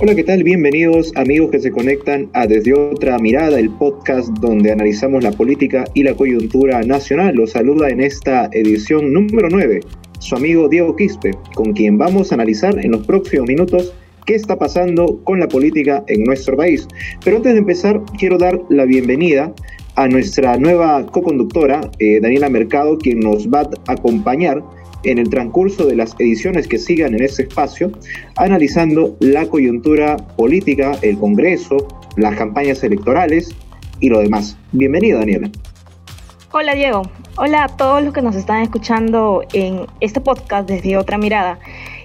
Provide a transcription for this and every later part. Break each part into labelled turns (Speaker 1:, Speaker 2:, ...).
Speaker 1: Hola, ¿qué tal? Bienvenidos amigos que se conectan a Desde Otra Mirada, el podcast donde analizamos la política y la coyuntura nacional. Los saluda en esta edición número 9 su amigo Diego Quispe, con quien vamos a analizar en los próximos minutos qué está pasando con la política en nuestro país. Pero antes de empezar, quiero dar la bienvenida a nuestra nueva co-conductora, eh, Daniela Mercado, quien nos va a acompañar en el transcurso de las ediciones que sigan en ese espacio, analizando la coyuntura política, el Congreso, las campañas electorales y lo demás. Bienvenida, Daniela.
Speaker 2: Hola, Diego. Hola a todos los que nos están escuchando en este podcast desde otra mirada.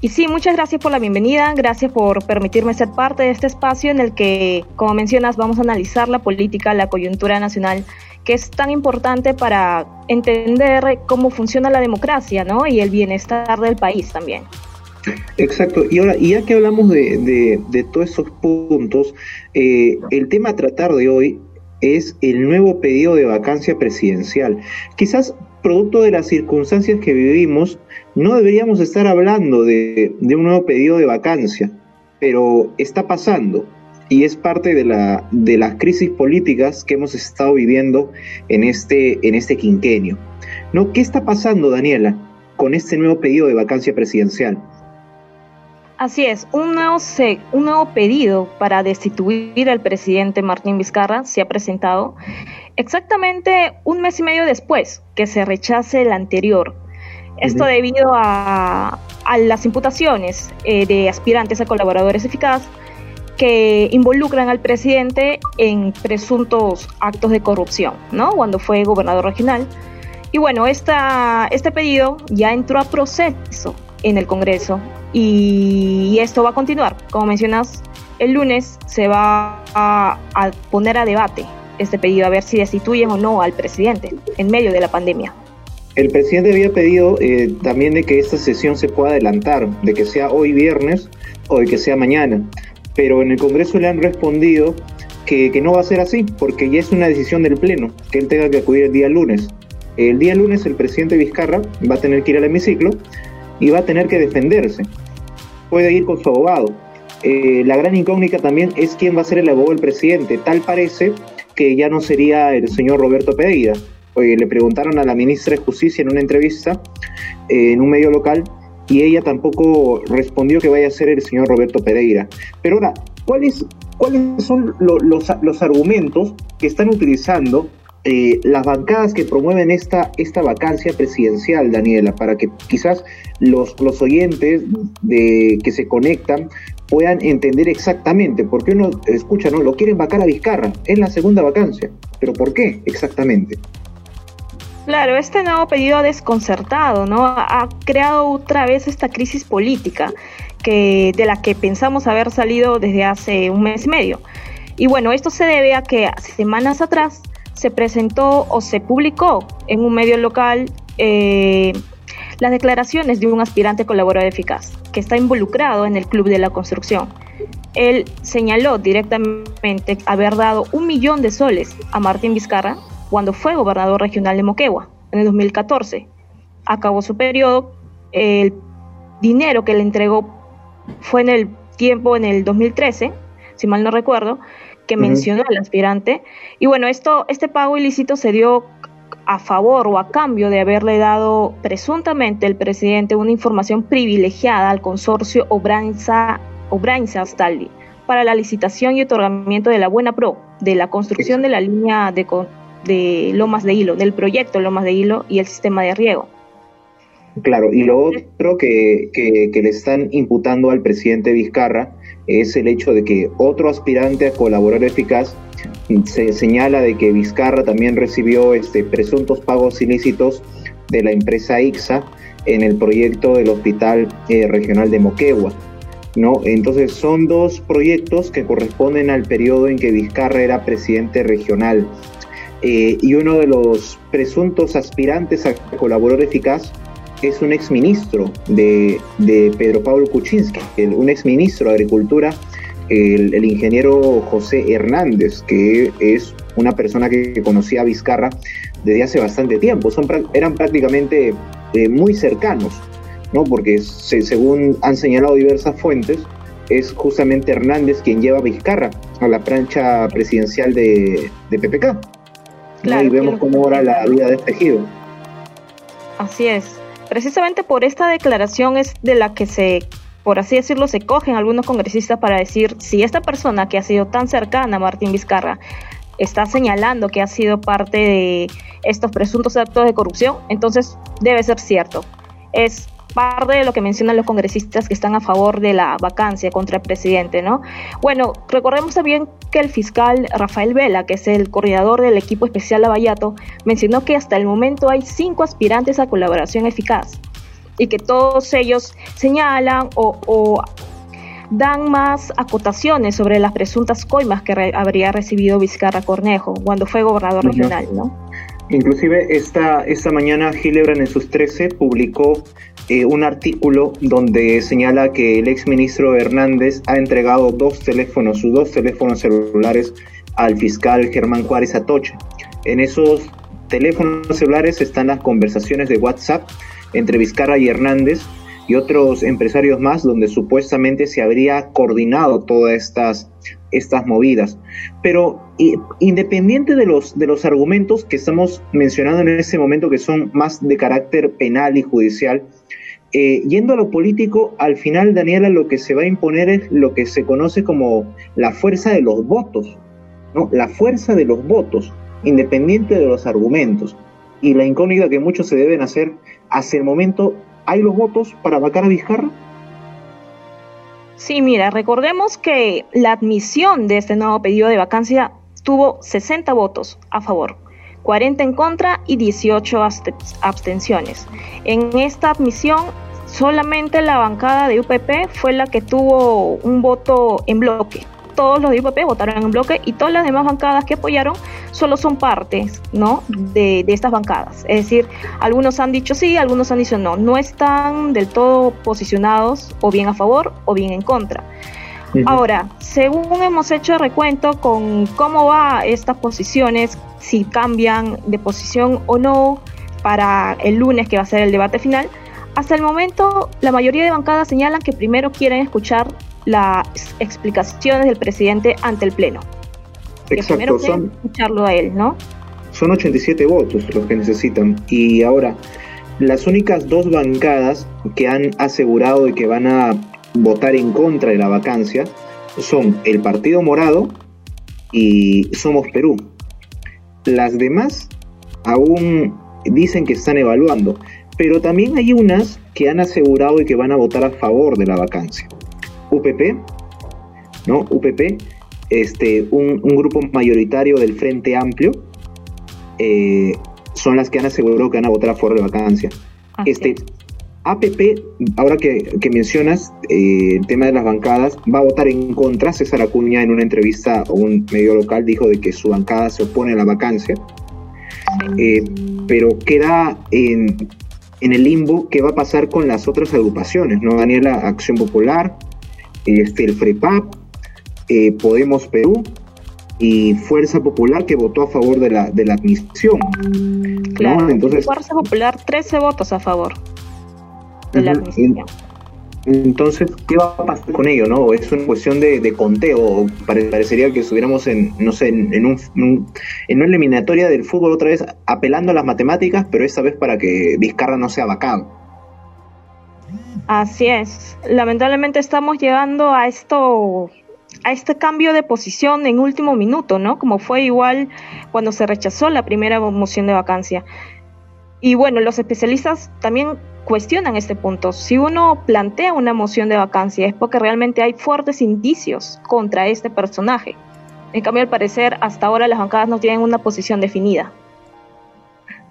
Speaker 2: Y sí, muchas gracias por la bienvenida, gracias por permitirme ser parte de este espacio en el que, como mencionas, vamos a analizar la política, la coyuntura nacional que es tan importante para entender cómo funciona la democracia ¿no? y el bienestar del país también.
Speaker 1: Exacto, y ahora, y ya que hablamos de, de, todos esos puntos, eh, el tema a tratar de hoy es el nuevo pedido de vacancia presidencial. Quizás producto de las circunstancias que vivimos, no deberíamos estar hablando de, de un nuevo pedido de vacancia, pero está pasando y es parte de, la, de las crisis políticas que hemos estado viviendo en este, en este quinquenio. ¿No? ¿Qué está pasando, Daniela, con este nuevo pedido de vacancia presidencial?
Speaker 2: Así es, un nuevo, un nuevo pedido para destituir al presidente Martín Vizcarra se ha presentado exactamente un mes y medio después que se rechace el anterior. Esto debido a, a, las imputaciones eh, de aspirantes a colaboradores eficaces que involucran al presidente en presuntos actos de corrupción, ¿no? Cuando fue gobernador regional. Y bueno, esta, este pedido ya entró a proceso en el Congreso y esto va a continuar. Como mencionas, el lunes se va a, poner a debate este pedido, a ver si destituyen o no al presidente en medio de la pandemia.
Speaker 1: El presidente había pedido eh, también de que esta sesión se pueda adelantar, de que sea hoy viernes o de que sea mañana pero en el Congreso le han respondido que, no va a ser así, porque ya es una decisión del Pleno, que él tenga que acudir el día lunes. El día lunes el presidente Vizcarra va a tener que ir al hemiciclo y va a tener que defenderse. Puede ir con su abogado. Eh, la gran incógnita también es quién va a ser el abogado del presidente. Tal parece que ya no sería el señor Roberto Pereira. Oye, le preguntaron a la ministra de Justicia en una entrevista eh, en un medio local y ella tampoco respondió que vaya a ser el señor Roberto Pereira. Pero ahora, ¿cuáles, cuáles son los, los, argumentos que están utilizando eh, las bancadas que promueven esta, esta vacancia presidencial, Daniela, para que quizás los, los oyentes de, que se conectan puedan entender exactamente, porque uno escucha, ¿no? Lo quieren vacar a Vizcarra, es la segunda vacancia, pero ¿por qué exactamente?
Speaker 2: Claro, este nuevo pedido desconcertado, ¿no? Ha creado otra vez esta crisis política que, de la que pensamos haber salido desde hace un mes y medio. Y bueno, esto se debe a que semanas atrás se presentó o se publicó en un medio local eh, las declaraciones de un aspirante colaborador eficaz que está involucrado en el Club de la Construcción. Él señaló directamente haber dado un millón de soles a Martín Vizcarra cuando fue gobernador regional de Moquegua en el 2014. Acabó su periodo, el dinero que le entregó fue en el tiempo, en el 2013, si mal no recuerdo, que mencionó el aspirante. Y bueno, esto, este pago ilícito se dio a favor o a cambio de haberle dado presuntamente el presidente una información privilegiada al consorcio Obranza, Obranza Staldi para la licitación y otorgamiento de la Buena Pro, de la construcción de la línea de, de Lomas de Hilo, del proyecto Lomas de Hilo y el sistema de riego.
Speaker 1: Claro, y lo otro que, le están imputando al presidente Vizcarra es el hecho de que otro aspirante a colaborar eficaz se señala de que Vizcarra también recibió este, presuntos pagos ilícitos de la empresa IXA en el proyecto del Hospital eh, Regional de Moquegua. ¿no? Entonces son dos proyectos que corresponden al periodo en que Vizcarra era presidente regional eh, y uno de los presuntos aspirantes a colaborador eficaz es un exministro de, de Pedro Pablo Kuczynski, un exministro de Agricultura, el, ingeniero José Hernández, que es una persona que conocía a Vizcarra desde hace bastante tiempo. Son, eran prácticamente eh, muy cercanos, ¿no? porque se, según han señalado diversas fuentes, es justamente Hernández quien lleva a Vizcarra a la plancha presidencial de, de PPK. Y vemos cómo ahora la vida de este
Speaker 2: Así es. Precisamente por esta declaración es de la que se, por así decirlo, se cogen algunos congresistas para decir si esta persona que ha sido tan cercana a Martín Vizcarra está señalando que ha sido parte de estos presuntos actos de corrupción, entonces debe ser cierto. Es parte de lo que mencionan los congresistas que están a favor de la vacancia contra el presidente, ¿no? Bueno, recordemos también que el fiscal Rafael Vela, que es el coordinador del equipo especial Lavallato, mencionó que hasta el momento hay cinco aspirantes a colaboración eficaz y que todos ellos señalan o, dan más acotaciones sobre las presuntas coimas que habría recibido Vizcarra Cornejo cuando fue gobernador regional, ¿no?
Speaker 1: Inclusive esta, esta mañana Gilebran en sus 13 publicó eh, un artículo donde señala que el exministro Hernández ha entregado dos teléfonos, sus dos teléfonos celulares al fiscal Germán Juárez Atoche. En esos teléfonos celulares están las conversaciones de WhatsApp entre Vizcarra y Hernández y otros empresarios más donde supuestamente se habría coordinado todas estas, estas movidas. Pero independiente de los, de los argumentos que estamos mencionando en este momento que son más de carácter penal y judicial, eh, yendo a lo político, al final, Daniela, lo que se va a imponer es lo que se conoce como la fuerza de los votos, ¿no? La fuerza de los votos, independiente de los argumentos. Y la incógnita que muchos se deben hacer, hacia el momento, ¿hay los votos para vacar a Vizcarra?
Speaker 2: Sí, mira, recordemos que la admisión de este nuevo pedido de vacancia tuvo 60 votos a favor, 40 en contra y 18 abstenciones. En esta admisión, solamente la bancada de UPP fue la que tuvo un voto en bloque. Todos los de UPP votaron en bloque y todas las demás bancadas que apoyaron solo son partes ¿no? de, de estas bancadas. Es decir, algunos han dicho sí, algunos han dicho no. No están del todo posicionados o bien a favor o bien en contra. Ahora, según hemos hecho recuento con cómo va estas posiciones, si cambian de posición o no para el lunes que va a ser el debate final, hasta el momento la mayoría de bancadas señalan que primero quieren escuchar las explicaciones del presidente ante el Pleno. Que primero quieren escucharlo a él, ¿no?
Speaker 1: Son 87 votos los que necesitan. Y ahora, las únicas dos bancadas que han asegurado de que van a votar en contra de la vacancia son el Partido Morado y Somos Perú. Las demás aún dicen que están evaluando, pero también hay unas que han asegurado y que van a votar a favor de la vacancia. UPP, ¿no? UPP, este, un, grupo mayoritario del Frente Amplio, eh, son las que han asegurado que van a votar a favor de la vacancia. este, APP, ahora que, mencionas eh, el tema de las bancadas, va a votar en contra. César Acuña en una entrevista a un medio local dijo de que su bancada se opone a la vacancia. Eh, pero queda en, el limbo qué va a pasar con las otras agrupaciones, ¿no? Daniela, Acción Popular, este, el FREPAP, eh, Podemos Perú y Fuerza Popular que votó a favor de la, de la admisión.
Speaker 2: Claro, Entonces, Fuerza Popular, 13 votos a favor.
Speaker 1: Entonces, ¿qué va a pasar con ello? no Es una cuestión de, conteo. Parecería que estuviéramos en, no sé, en, un, en una eliminatoria del fútbol otra vez apelando a las matemáticas, pero esta vez para que Vizcarra no sea vacado.
Speaker 2: Así es. Lamentablemente estamos llegando a esto a este cambio de posición en último minuto, ¿no? Como fue igual cuando se rechazó la primera moción de vacancia. Y bueno, los especialistas también cuestionan este punto. Si uno plantea una moción de vacancia es porque realmente hay fuertes indicios contra este personaje. En cambio, al parecer, hasta ahora las bancadas no tienen una posición definida.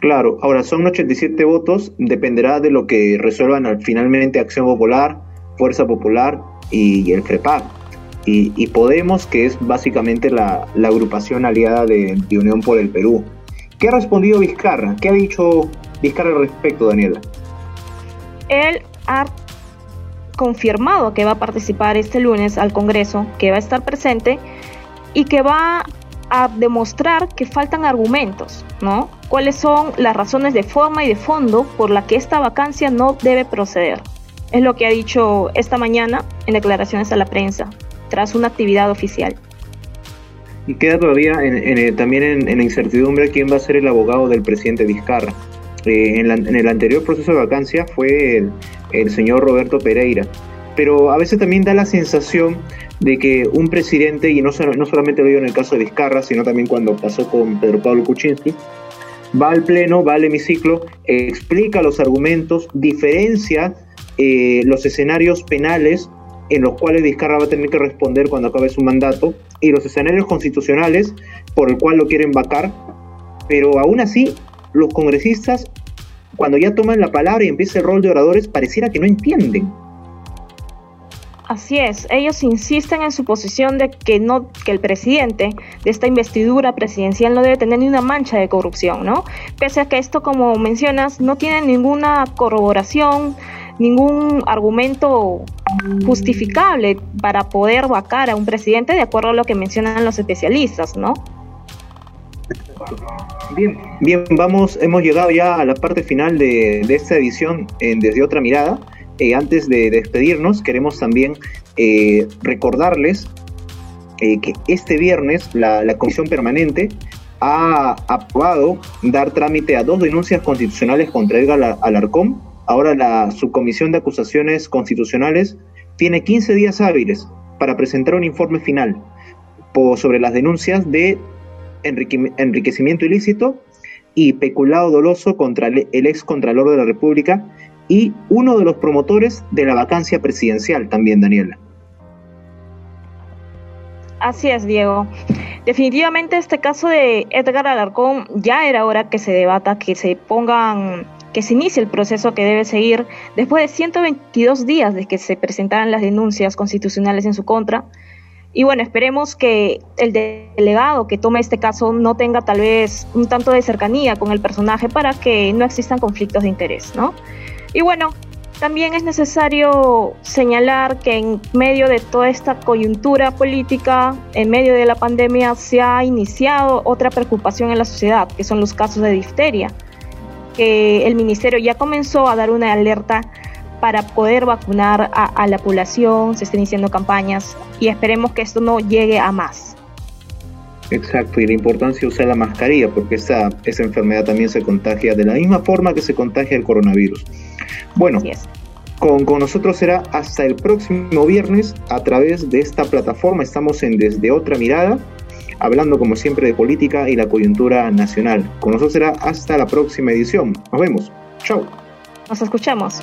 Speaker 1: Claro, ahora son 87 votos, dependerá de lo que resuelvan finalmente Acción Popular, Fuerza Popular y el FREPAC. y, Podemos, que es básicamente la, agrupación aliada de, Unión por el Perú. ¿Qué ha respondido Vizcarra? ¿Qué ha dicho Vizcarra al respecto, Daniela?
Speaker 2: Él ha confirmado que va a participar este lunes al Congreso, que va a estar presente y que va a demostrar que faltan argumentos, ¿no? ¿Cuáles son las razones de forma y de fondo por la que esta vacancia no debe proceder? Es lo que ha dicho esta mañana en declaraciones a la prensa tras una actividad oficial.
Speaker 1: Y queda todavía también en, la incertidumbre quién va a ser el abogado del presidente Vizcarra. Eh, en, el anterior proceso de vacancia fue el, señor Roberto Pereira, pero a veces también da la sensación de que un presidente, y no, no solamente lo digo en el caso de Vizcarra, sino también cuando pasó con Pedro Pablo Kuczynski, va al pleno, va al hemiciclo, explica los argumentos, diferencia eh, los escenarios penales en los cuales Vizcarra va a tener que responder cuando acabe su mandato, y los escenarios constitucionales por el cual lo quieren vacar, pero aún así los congresistas, cuando ya toman la palabra y empieza el rol de oradores, pareciera que no entienden.
Speaker 2: Así es, ellos insisten en su posición de que no que el presidente de esta investidura presidencial no debe tener ni una mancha de corrupción, ¿no? Pese a que esto, como mencionas, no tiene ninguna corroboración, ningún argumento justificable para poder vacar a un presidente de acuerdo a lo que mencionan los especialistas, ¿no?
Speaker 1: Bien, bien, vamos, hemos llegado ya a la parte final de, esta edición en Desde Otra Mirada. Eh, antes de despedirnos, queremos también eh, recordarles eh, que este viernes la, Comisión Permanente ha aprobado dar trámite a dos denuncias constitucionales contra Edgar Alarcón Ahora la Subcomisión de Acusaciones Constitucionales tiene 15 días hábiles para presentar un informe final sobre las denuncias de enriquecimiento ilícito y peculado doloso contra el ex Contralor de la República y uno de los promotores de la vacancia presidencial también, Daniela.
Speaker 2: Así es, Diego. Definitivamente este caso de Edgar Alarcón ya era hora que se debata, que se pongan que se inicie el proceso que debe seguir después de 122 días de que se presentaran las denuncias constitucionales en su contra. Y bueno, esperemos que el delegado que tome este caso no tenga tal vez un tanto de cercanía con el personaje para que no existan conflictos de interés, ¿no? Y bueno, también es necesario señalar que en medio de toda esta coyuntura política, en medio de la pandemia, se ha iniciado otra preocupación en la sociedad, que son los casos de difteria que el ministerio ya comenzó a dar una alerta para poder vacunar a, la población, se están iniciando campañas y esperemos que esto no llegue a más.
Speaker 1: Exacto, y la importancia de usar la mascarilla, porque esa, esa enfermedad también se contagia de la misma forma que se contagia el coronavirus. Bueno, con, con, nosotros será hasta el próximo viernes a través de esta plataforma. Estamos en Desde Otra Mirada hablando como siempre de política y la coyuntura nacional. Con nosotros será hasta la próxima edición. Nos vemos. Chao.
Speaker 2: Nos escuchamos.